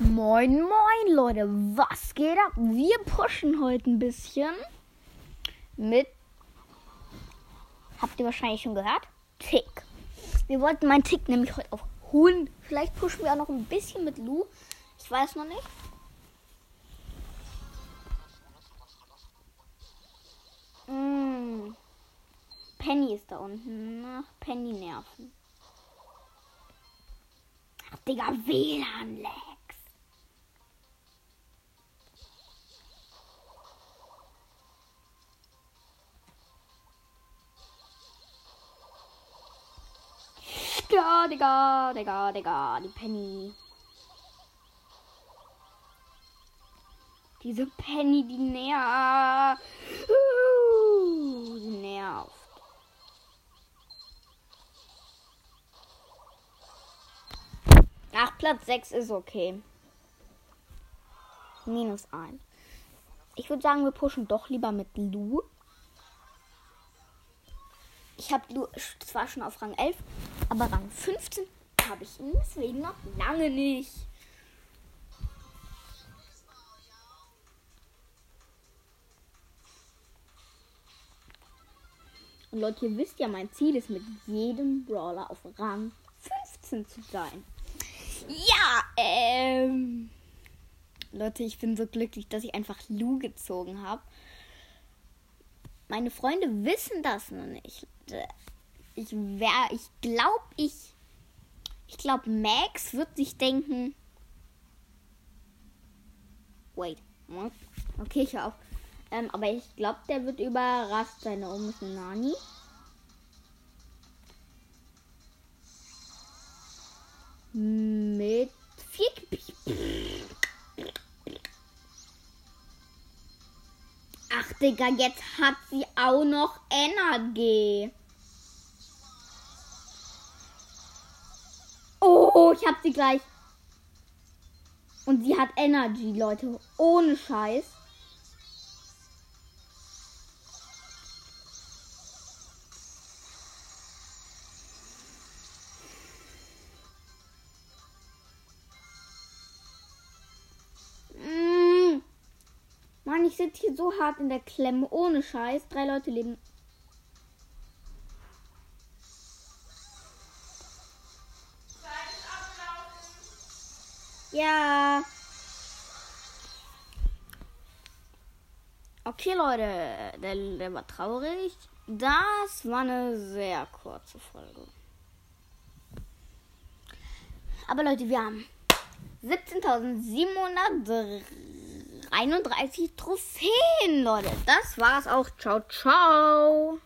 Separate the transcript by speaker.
Speaker 1: Moin, moin, Leute. Was geht ab? Wir pushen heute ein bisschen mit. Habt ihr wahrscheinlich schon gehört? Tick. Wir wollten meinen Tick nämlich heute auf holen. Vielleicht pushen wir auch noch ein bisschen mit Lu. Ich weiß noch nicht. Mm. Penny ist da unten. Ach, Penny nerven. Ach, Digga, WLAN-Lags. Ja, Digga, Digga, Digga, die Penny. Diese Penny, die nervt. Uh, die nervt. Ach, Platz 6 ist okay. Minus 1. Ich würde sagen, wir pushen doch lieber mit Lu. Ich habe zwar schon auf Rang 11, aber Rang 15 habe ich ihn deswegen noch lange nicht. Und Leute, ihr wisst ja, mein Ziel ist mit jedem Brawler auf Rang 15 zu sein. Ja, ähm. Leute, ich bin so glücklich, dass ich einfach Lu gezogen habe. Meine Freunde wissen das noch nicht. Ich wär, ich glaube, ich, ich glaube, Max wird sich denken. Wait? Okay, ich hör auf. Ähm, aber ich glaube, der wird überrascht sein. Da oben ist eine Nani. Mit Digga, jetzt hat sie auch noch Energie. Oh, ich hab sie gleich. Und sie hat Energy, Leute. Ohne Scheiß. Ich sitze hier so hart in der Klemme. Ohne Scheiß. Drei Leute leben. Ja. Okay, Leute, der, der war traurig. Das war eine sehr kurze Folge. Aber Leute, wir haben 17.731 Trophäen, Leute. Das war's auch. Ciao, ciao.